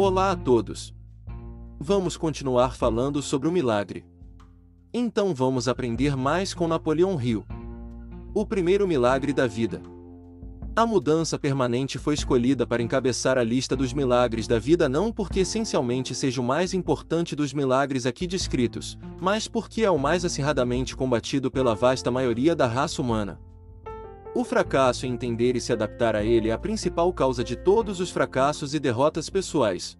Olá a todos! Vamos continuar falando sobre o milagre. Então vamos aprender mais com Napoleão Hill. O primeiro milagre da vida. A mudança permanente foi escolhida para encabeçar a lista dos milagres da vida não porque essencialmente seja o mais importante dos milagres aqui descritos, mas porque é o mais acirradamente combatido pela vasta maioria da raça humana. O fracasso em entender e se adaptar a ele é a principal causa de todos os fracassos e derrotas pessoais.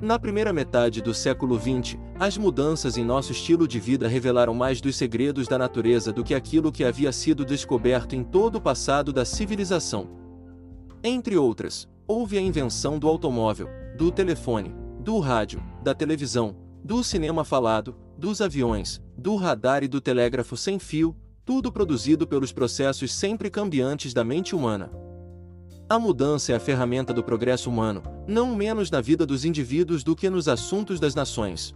Na primeira metade do século XX, as mudanças em nosso estilo de vida revelaram mais dos segredos da natureza do que aquilo que havia sido descoberto em todo o passado da civilização. Entre outras, houve a invenção do automóvel, do telefone, do rádio, da televisão, do cinema falado, dos aviões, do radar e do telégrafo sem fio, tudo produzido pelos processos sempre cambiantes da mente humana. A mudança é a ferramenta do progresso humano, não menos na vida dos indivíduos do que nos assuntos das nações.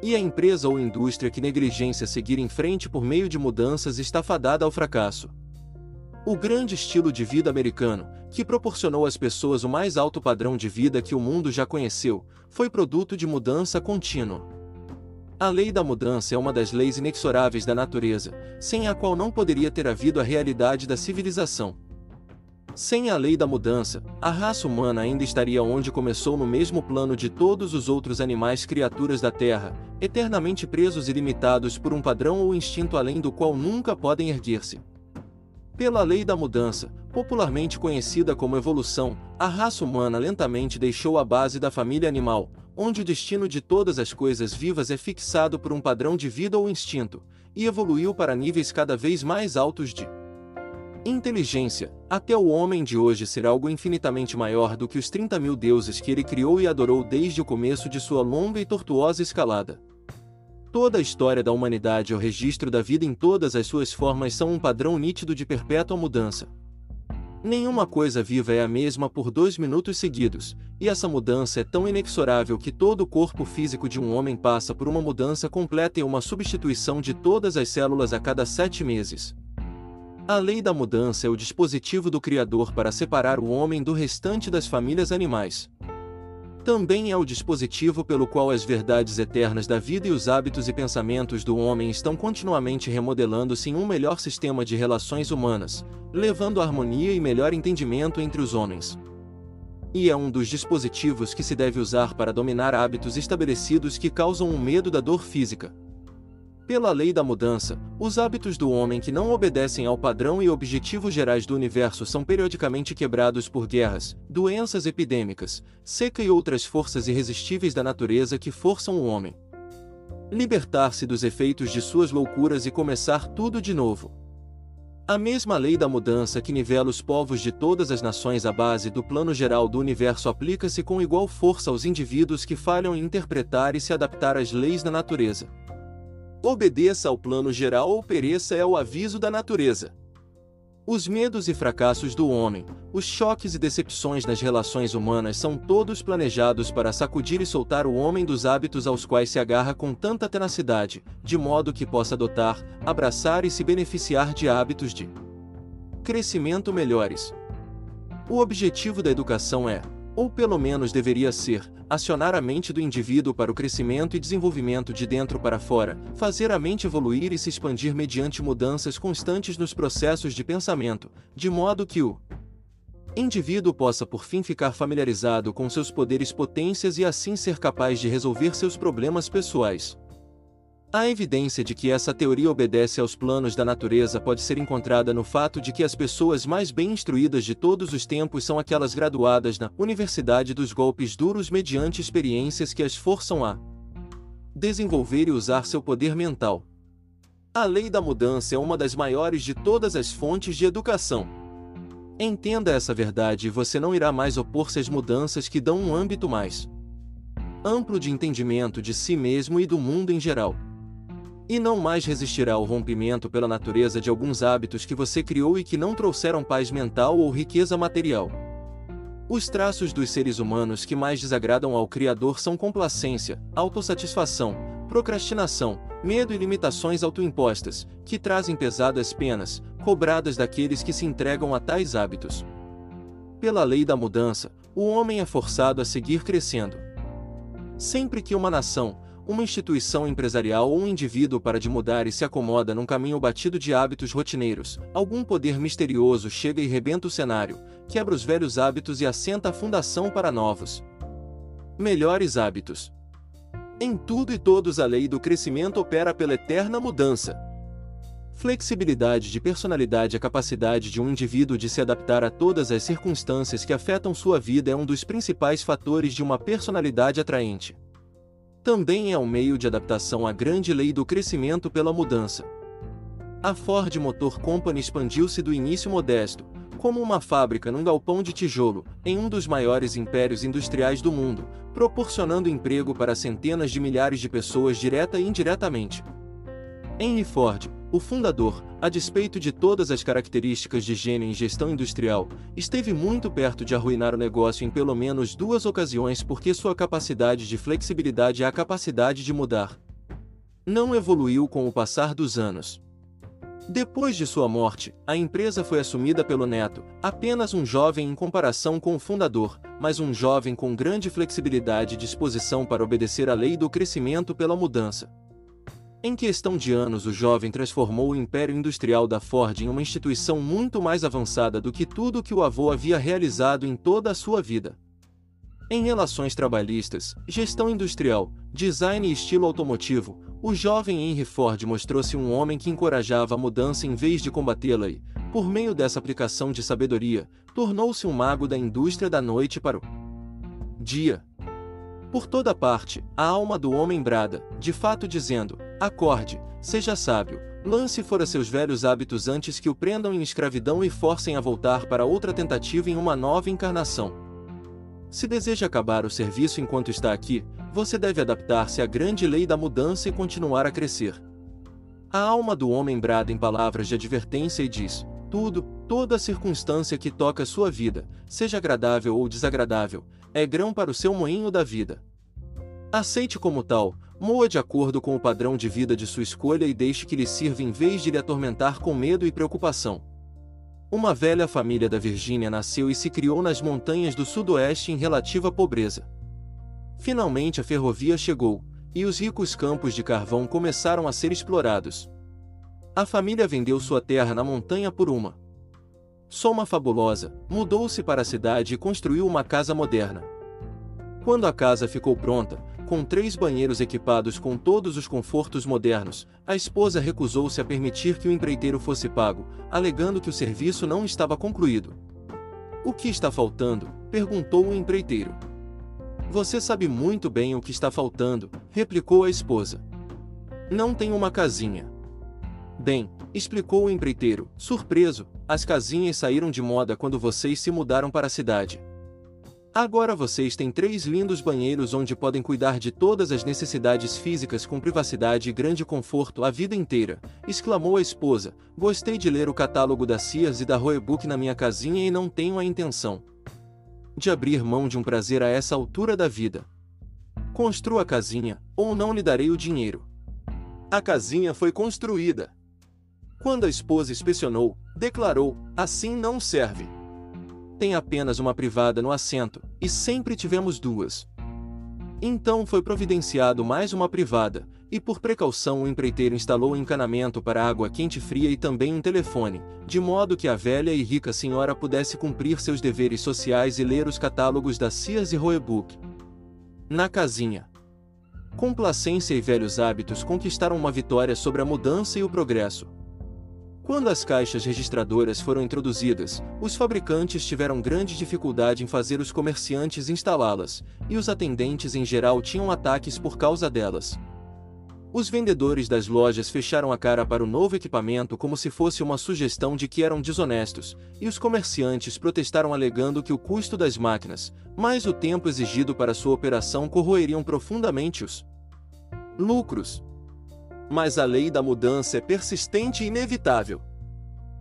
E a empresa ou indústria que negligencia seguir em frente por meio de mudanças está fadada ao fracasso. O grande estilo de vida americano, que proporcionou às pessoas o mais alto padrão de vida que o mundo já conheceu, foi produto de mudança contínua. A lei da mudança é uma das leis inexoráveis da natureza, sem a qual não poderia ter havido a realidade da civilização. Sem a lei da mudança, a raça humana ainda estaria onde começou no mesmo plano de todos os outros animais criaturas da Terra, eternamente presos e limitados por um padrão ou instinto além do qual nunca podem erguer-se. Pela lei da mudança, popularmente conhecida como evolução, a raça humana lentamente deixou a base da família animal, onde o destino de todas as coisas vivas é fixado por um padrão de vida ou instinto, e evoluiu para níveis cada vez mais altos de inteligência, até o homem de hoje ser algo infinitamente maior do que os 30 mil deuses que ele criou e adorou desde o começo de sua longa e tortuosa escalada. Toda a história da humanidade e o registro da vida em todas as suas formas são um padrão nítido de perpétua mudança. Nenhuma coisa viva é a mesma por dois minutos seguidos, e essa mudança é tão inexorável que todo o corpo físico de um homem passa por uma mudança completa e uma substituição de todas as células a cada sete meses. A lei da mudança é o dispositivo do Criador para separar o homem do restante das famílias animais também é o dispositivo pelo qual as verdades eternas da vida e os hábitos e pensamentos do homem estão continuamente remodelando-se em um melhor sistema de relações humanas, levando harmonia e melhor entendimento entre os homens. E é um dos dispositivos que se deve usar para dominar hábitos estabelecidos que causam o medo da dor física. Pela lei da mudança, os hábitos do homem que não obedecem ao padrão e objetivos gerais do universo são periodicamente quebrados por guerras, doenças epidêmicas, seca e outras forças irresistíveis da natureza que forçam o homem. Libertar-se dos efeitos de suas loucuras e começar tudo de novo. A mesma lei da mudança que nivela os povos de todas as nações à base do plano geral do universo aplica-se com igual força aos indivíduos que falham em interpretar e se adaptar às leis da natureza. Obedeça ao plano geral ou pereça é o aviso da natureza. Os medos e fracassos do homem, os choques e decepções nas relações humanas são todos planejados para sacudir e soltar o homem dos hábitos aos quais se agarra com tanta tenacidade, de modo que possa adotar, abraçar e se beneficiar de hábitos de crescimento melhores. O objetivo da educação é, ou pelo menos deveria ser, acionar a mente do indivíduo para o crescimento e desenvolvimento de dentro para fora, fazer a mente evoluir e se expandir mediante mudanças constantes nos processos de pensamento, de modo que o indivíduo possa por fim ficar familiarizado com seus poderes potências e assim ser capaz de resolver seus problemas pessoais. A evidência de que essa teoria obedece aos planos da natureza pode ser encontrada no fato de que as pessoas mais bem instruídas de todos os tempos são aquelas graduadas na Universidade dos Golpes Duros mediante experiências que as forçam a desenvolver e usar seu poder mental. A lei da mudança é uma das maiores de todas as fontes de educação. Entenda essa verdade e você não irá mais opor-se às mudanças que dão um âmbito mais amplo de entendimento de si mesmo e do mundo em geral e não mais resistirá ao rompimento pela natureza de alguns hábitos que você criou e que não trouxeram paz mental ou riqueza material. Os traços dos seres humanos que mais desagradam ao Criador são complacência, autossatisfação, procrastinação, medo e limitações autoimpostas, que trazem pesadas penas, cobradas daqueles que se entregam a tais hábitos. Pela lei da mudança, o homem é forçado a seguir crescendo. Sempre que uma nação, uma instituição empresarial ou um indivíduo para de mudar e se acomoda num caminho batido de hábitos rotineiros, algum poder misterioso chega e rebenta o cenário, quebra os velhos hábitos e assenta a fundação para novos. Melhores hábitos. Em tudo e todos a lei do crescimento opera pela eterna mudança. Flexibilidade de personalidade A capacidade de um indivíduo de se adaptar a todas as circunstâncias que afetam sua vida é um dos principais fatores de uma personalidade atraente. Também é um meio de adaptação à grande lei do crescimento pela mudança. A Ford Motor Company expandiu-se do início modesto, como uma fábrica num galpão de tijolo, em um dos maiores impérios industriais do mundo, proporcionando emprego para centenas de milhares de pessoas direta e indiretamente. Henry Ford, o fundador, a despeito de todas as características de gênio em gestão industrial, esteve muito perto de arruinar o negócio em pelo menos duas ocasiões porque sua capacidade de flexibilidade é a capacidade de mudar. Não evoluiu com o passar dos anos. Depois de sua morte, a empresa foi assumida pelo neto, apenas um jovem em comparação com o fundador, mas um jovem com grande flexibilidade e disposição para obedecer à lei do crescimento pela mudança. Em questão de anos, o jovem transformou o império industrial da Ford em uma instituição muito mais avançada do que tudo que o avô havia realizado em toda a sua vida. Em relações trabalhistas, gestão industrial, design e estilo automotivo, o jovem Henry Ford mostrou-se um homem que encorajava a mudança em vez de combatê-la e, por meio dessa aplicação de sabedoria, tornou-se um mago da indústria da noite para o dia. Por toda parte, a alma do homem brada, de fato dizendo: Acorde, seja sábio, lance fora seus velhos hábitos antes que o prendam em escravidão e forcem a voltar para outra tentativa em uma nova encarnação. Se deseja acabar o serviço enquanto está aqui, você deve adaptar-se à grande lei da mudança e continuar a crescer. A alma do homem brada em palavras de advertência e diz: tudo, toda circunstância que toca sua vida, seja agradável ou desagradável, é grão para o seu moinho da vida. Aceite como tal, moa de acordo com o padrão de vida de sua escolha e deixe que lhe sirva em vez de lhe atormentar com medo e preocupação. Uma velha família da Virgínia nasceu e se criou nas montanhas do sudoeste em relativa pobreza. Finalmente a ferrovia chegou, e os ricos campos de carvão começaram a ser explorados. A família vendeu sua terra na montanha por uma soma fabulosa, mudou-se para a cidade e construiu uma casa moderna. Quando a casa ficou pronta, com três banheiros equipados com todos os confortos modernos, a esposa recusou-se a permitir que o empreiteiro fosse pago, alegando que o serviço não estava concluído. O que está faltando? perguntou o empreiteiro. Você sabe muito bem o que está faltando, replicou a esposa. Não tem uma casinha. Bem, explicou o empreiteiro, surpreso, as casinhas saíram de moda quando vocês se mudaram para a cidade. Agora vocês têm três lindos banheiros onde podem cuidar de todas as necessidades físicas com privacidade e grande conforto a vida inteira, exclamou a esposa. Gostei de ler o catálogo da Sears e da Roebuck na minha casinha e não tenho a intenção de abrir mão de um prazer a essa altura da vida. Construa a casinha, ou não lhe darei o dinheiro. A casinha foi construída. Quando a esposa inspecionou, declarou: assim não serve. Tem apenas uma privada no assento, e sempre tivemos duas. Então foi providenciado mais uma privada, e por precaução o empreiteiro instalou um encanamento para água quente e fria e também um telefone, de modo que a velha e rica senhora pudesse cumprir seus deveres sociais e ler os catálogos da Sears e Roebuck. Na casinha. Complacência e velhos hábitos conquistaram uma vitória sobre a mudança e o progresso. Quando as caixas registradoras foram introduzidas, os fabricantes tiveram grande dificuldade em fazer os comerciantes instalá-las, e os atendentes em geral tinham ataques por causa delas. Os vendedores das lojas fecharam a cara para o novo equipamento como se fosse uma sugestão de que eram desonestos, e os comerciantes protestaram alegando que o custo das máquinas, mais o tempo exigido para sua operação corroeriam profundamente os lucros. Mas a lei da mudança é persistente e inevitável.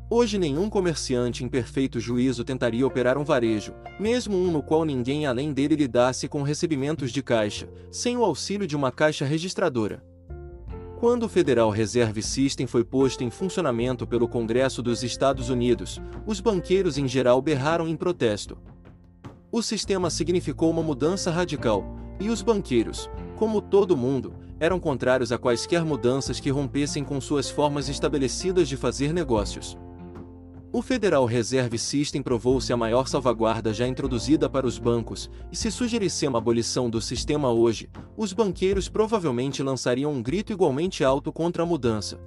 Hoje nenhum comerciante em perfeito juízo tentaria operar um varejo, mesmo um no qual ninguém além dele lidasse com recebimentos de caixa, sem o auxílio de uma caixa registradora. Quando o Federal Reserve System foi posto em funcionamento pelo Congresso dos Estados Unidos, os banqueiros em geral berraram em protesto. O sistema significou uma mudança radical, e os banqueiros, como todo mundo, eram contrários a quaisquer mudanças que rompessem com suas formas estabelecidas de fazer negócios. O Federal Reserve System provou-se a maior salvaguarda já introduzida para os bancos, e se sugerisse uma abolição do sistema hoje, os banqueiros provavelmente lançariam um grito igualmente alto contra a mudança.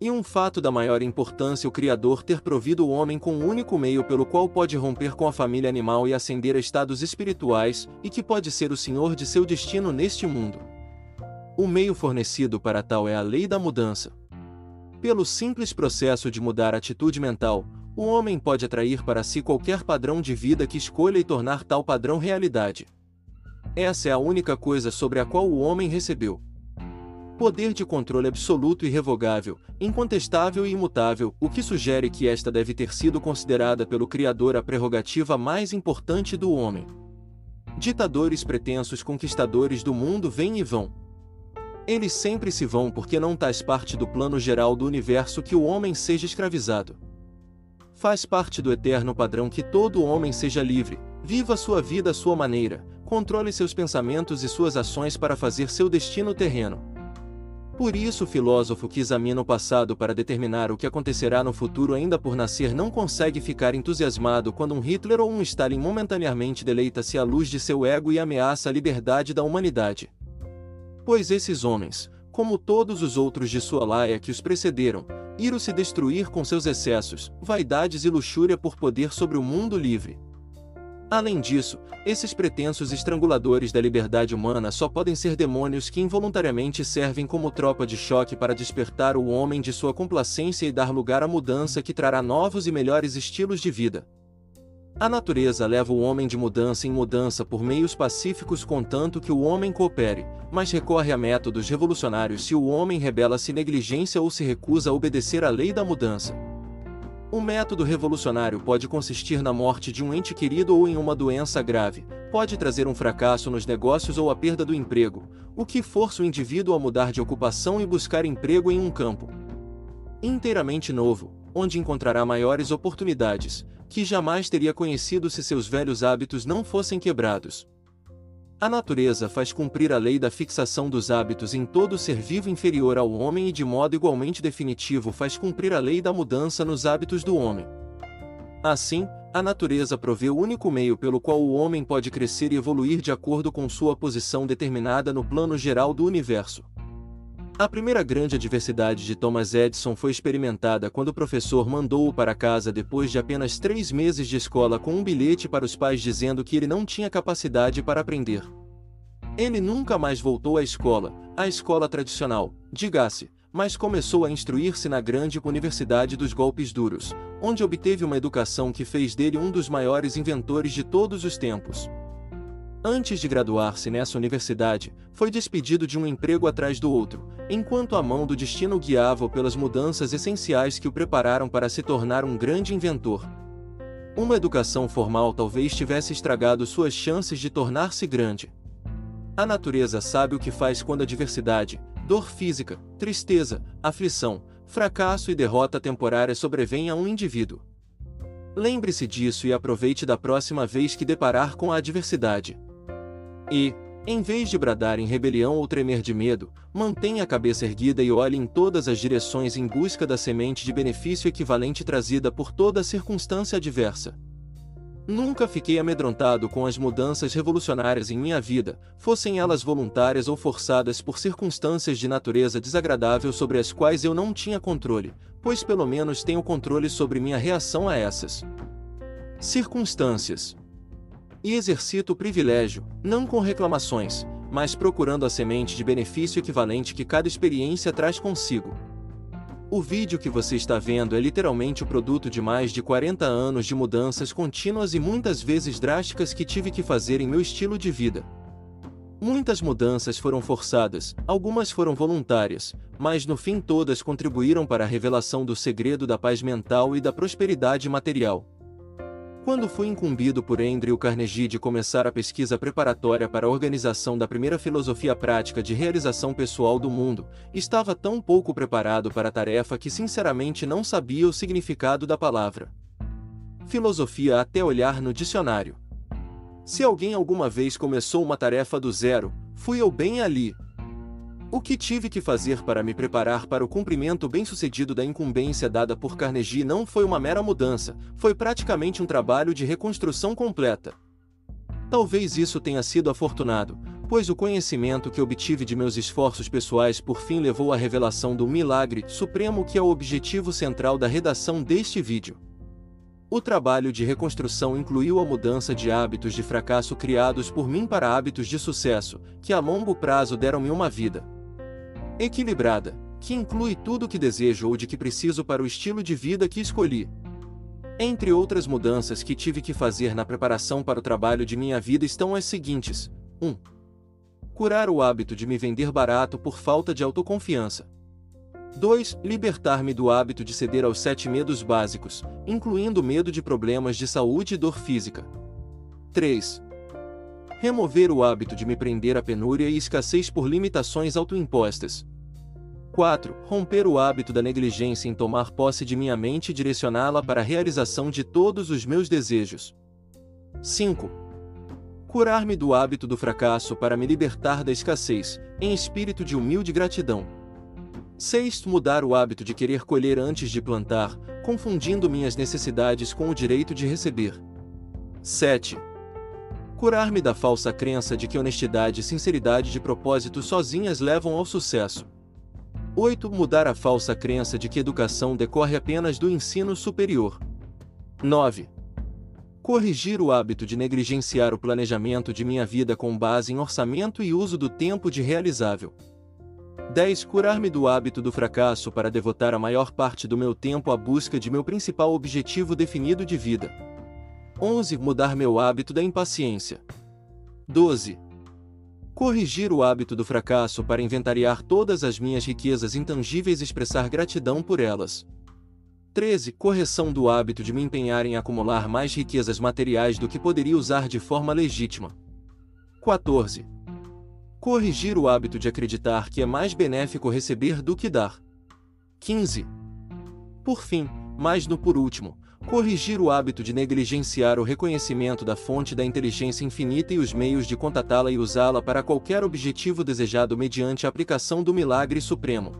E um fato da maior importância o Criador ter provido o homem com um único meio pelo qual pode romper com a família animal e ascender a estados espirituais, e que pode ser o senhor de seu destino neste mundo. O meio fornecido para tal é a lei da mudança. Pelo simples processo de mudar a atitude mental, o homem pode atrair para si qualquer padrão de vida que escolha e tornar tal padrão realidade. Essa é a única coisa sobre a qual o homem recebeu. Poder de controle absoluto e irrevogável, incontestável e imutável, o que sugere que esta deve ter sido considerada pelo Criador a prerrogativa mais importante do homem. Ditadores pretensos conquistadores do mundo vêm e vão, eles sempre se vão porque não faz parte do plano geral do universo que o homem seja escravizado. Faz parte do eterno padrão que todo homem seja livre, viva sua vida à sua maneira, controle seus pensamentos e suas ações para fazer seu destino terreno. Por isso, o filósofo que examina o passado para determinar o que acontecerá no futuro ainda por nascer não consegue ficar entusiasmado quando um Hitler ou um Stalin momentaneamente deleita-se à luz de seu ego e ameaça a liberdade da humanidade. Pois esses homens, como todos os outros de sua laia que os precederam, iram se destruir com seus excessos, vaidades e luxúria por poder sobre o mundo livre. Além disso, esses pretensos estranguladores da liberdade humana só podem ser demônios que involuntariamente servem como tropa de choque para despertar o homem de sua complacência e dar lugar à mudança que trará novos e melhores estilos de vida. A natureza leva o homem de mudança em mudança por meios pacíficos contanto que o homem coopere, mas recorre a métodos revolucionários se o homem rebela-se negligência ou se recusa a obedecer à lei da mudança. O método revolucionário pode consistir na morte de um ente querido ou em uma doença grave, pode trazer um fracasso nos negócios ou a perda do emprego, o que força o indivíduo a mudar de ocupação e buscar emprego em um campo inteiramente novo, onde encontrará maiores oportunidades, que jamais teria conhecido se seus velhos hábitos não fossem quebrados. A natureza faz cumprir a lei da fixação dos hábitos em todo ser vivo inferior ao homem e de modo igualmente definitivo faz cumprir a lei da mudança nos hábitos do homem. Assim, a natureza provê o único meio pelo qual o homem pode crescer e evoluir de acordo com sua posição determinada no plano geral do universo. A primeira grande adversidade de Thomas Edison foi experimentada quando o professor mandou-o para casa depois de apenas três meses de escola com um bilhete para os pais dizendo que ele não tinha capacidade para aprender. Ele nunca mais voltou à escola, à escola tradicional, diga-se, mas começou a instruir-se na grande Universidade dos Golpes Duros, onde obteve uma educação que fez dele um dos maiores inventores de todos os tempos. Antes de graduar-se nessa universidade, foi despedido de um emprego atrás do outro, enquanto a mão do destino guiava-o pelas mudanças essenciais que o prepararam para se tornar um grande inventor. Uma educação formal talvez tivesse estragado suas chances de tornar-se grande. A natureza sabe o que faz quando a adversidade, dor física, tristeza, aflição, fracasso e derrota temporária sobrevêm a um indivíduo. Lembre-se disso e aproveite da próxima vez que deparar com a adversidade. E, em vez de bradar em rebelião ou tremer de medo, mantenha a cabeça erguida e olhe em todas as direções em busca da semente de benefício equivalente trazida por toda circunstância adversa. Nunca fiquei amedrontado com as mudanças revolucionárias em minha vida, fossem elas voluntárias ou forçadas por circunstâncias de natureza desagradável sobre as quais eu não tinha controle, pois pelo menos tenho controle sobre minha reação a essas circunstâncias e exercito o privilégio, não com reclamações, mas procurando a semente de benefício equivalente que cada experiência traz consigo. O vídeo que você está vendo é literalmente o produto de mais de 40 anos de mudanças contínuas e muitas vezes drásticas que tive que fazer em meu estilo de vida. Muitas mudanças foram forçadas, algumas foram voluntárias, mas no fim todas contribuíram para a revelação do segredo da paz mental e da prosperidade material. Quando fui incumbido por Andrew Carnegie de começar a pesquisa preparatória para a organização da primeira filosofia prática de realização pessoal do mundo, estava tão pouco preparado para a tarefa que sinceramente não sabia o significado da palavra. Filosofia até olhar no dicionário. Se alguém alguma vez começou uma tarefa do zero, fui eu bem ali. O que tive que fazer para me preparar para o cumprimento bem-sucedido da incumbência dada por Carnegie não foi uma mera mudança, foi praticamente um trabalho de reconstrução completa. Talvez isso tenha sido afortunado, pois o conhecimento que obtive de meus esforços pessoais por fim levou à revelação do milagre supremo que é o objetivo central da redação deste vídeo. O trabalho de reconstrução incluiu a mudança de hábitos de fracasso criados por mim para hábitos de sucesso, que a longo prazo deram-me uma vida equilibrada, que inclui tudo o que desejo ou de que preciso para o estilo de vida que escolhi. Entre outras mudanças que tive que fazer na preparação para o trabalho de minha vida estão as seguintes: 1 curar o hábito de me vender barato por falta de autoconfiança. 2. Libertar-me do hábito de ceder aos sete medos básicos, incluindo medo de problemas de saúde e dor física. 3. Remover o hábito de me prender à penúria e escassez por limitações autoimpostas. 4. Romper o hábito da negligência em tomar posse de minha mente e direcioná-la para a realização de todos os meus desejos. 5 curar-me do hábito do fracasso para me libertar da escassez, em espírito de humilde gratidão. 6. Mudar o hábito de querer colher antes de plantar, confundindo minhas necessidades com o direito de receber. 7. Curar-me da falsa crença de que honestidade e sinceridade de propósito sozinhas levam ao sucesso. 8. Mudar a falsa crença de que educação decorre apenas do ensino superior. 9. Corrigir o hábito de negligenciar o planejamento de minha vida com base em orçamento e uso do tempo de realizável. 10. Curar-me do hábito do fracasso para devotar a maior parte do meu tempo à busca de meu principal objetivo definido de vida. 11. Mudar meu hábito da impaciência. 12. Corrigir o hábito do fracasso para inventariar todas as minhas riquezas intangíveis e expressar gratidão por elas. 13. Correção do hábito de me empenhar em acumular mais riquezas materiais do que poderia usar de forma legítima. 14. Corrigir o hábito de acreditar que é mais benéfico receber do que dar. 15. Por fim, mas no por último, corrigir o hábito de negligenciar o reconhecimento da fonte da inteligência infinita e os meios de contatá-la e usá-la para qualquer objetivo desejado mediante a aplicação do milagre supremo.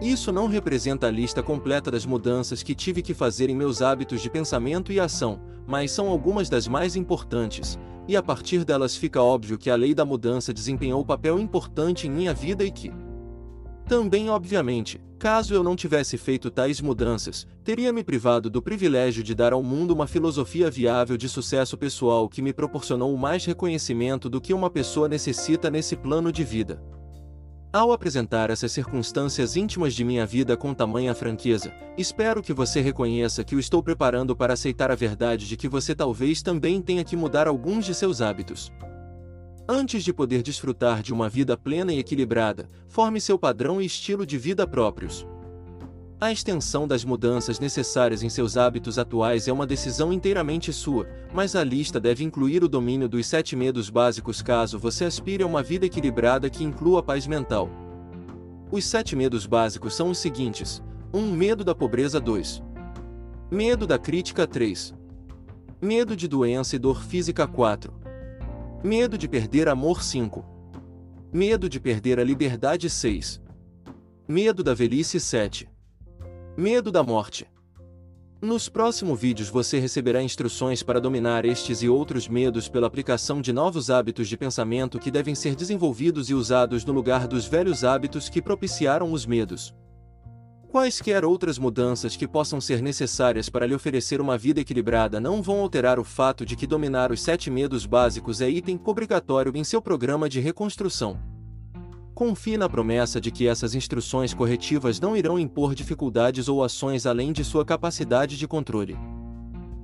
Isso não representa a lista completa das mudanças que tive que fazer em meus hábitos de pensamento e ação, mas são algumas das mais importantes, e a partir delas fica óbvio que a lei da mudança desempenhou papel importante em minha vida e que. Também, obviamente, caso eu não tivesse feito tais mudanças, teria me privado do privilégio de dar ao mundo uma filosofia viável de sucesso pessoal que me proporcionou mais reconhecimento do que uma pessoa necessita nesse plano de vida. Ao apresentar essas circunstâncias íntimas de minha vida com tamanha franqueza, espero que você reconheça que o estou preparando para aceitar a verdade de que você talvez também tenha que mudar alguns de seus hábitos. Antes de poder desfrutar de uma vida plena e equilibrada, forme seu padrão e estilo de vida próprios. A extensão das mudanças necessárias em seus hábitos atuais é uma decisão inteiramente sua, mas a lista deve incluir o domínio dos sete medos básicos caso você aspire a uma vida equilibrada que inclua paz mental. Os sete medos básicos são os seguintes: 1. Um, medo da pobreza 2. Medo da crítica 3. Medo de doença e dor física 4. Medo de perder amor 5. Medo de perder a liberdade 6. Medo da velhice 7. Medo da morte. Nos próximos vídeos você receberá instruções para dominar estes e outros medos pela aplicação de novos hábitos de pensamento que devem ser desenvolvidos e usados no lugar dos velhos hábitos que propiciaram os medos. Quaisquer outras mudanças que possam ser necessárias para lhe oferecer uma vida equilibrada não vão alterar o fato de que dominar os sete medos básicos é item obrigatório em seu programa de reconstrução. Confie na promessa de que essas instruções corretivas não irão impor dificuldades ou ações além de sua capacidade de controle.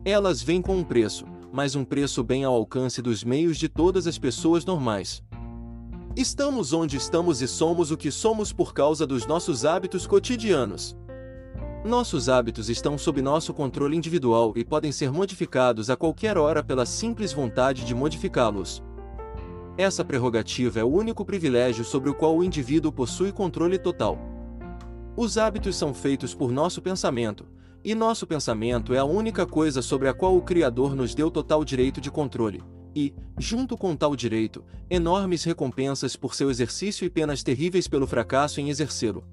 Elas vêm com um preço, mas um preço bem ao alcance dos meios de todas as pessoas normais. Estamos onde estamos e somos o que somos por causa dos nossos hábitos cotidianos. Nossos hábitos estão sob nosso controle individual e podem ser modificados a qualquer hora pela simples vontade de modificá-los. Essa prerrogativa é o único privilégio sobre o qual o indivíduo possui controle total. Os hábitos são feitos por nosso pensamento, e nosso pensamento é a única coisa sobre a qual o Criador nos deu total direito de controle. E, junto com tal direito, enormes recompensas por seu exercício e penas terríveis pelo fracasso em exercê-lo.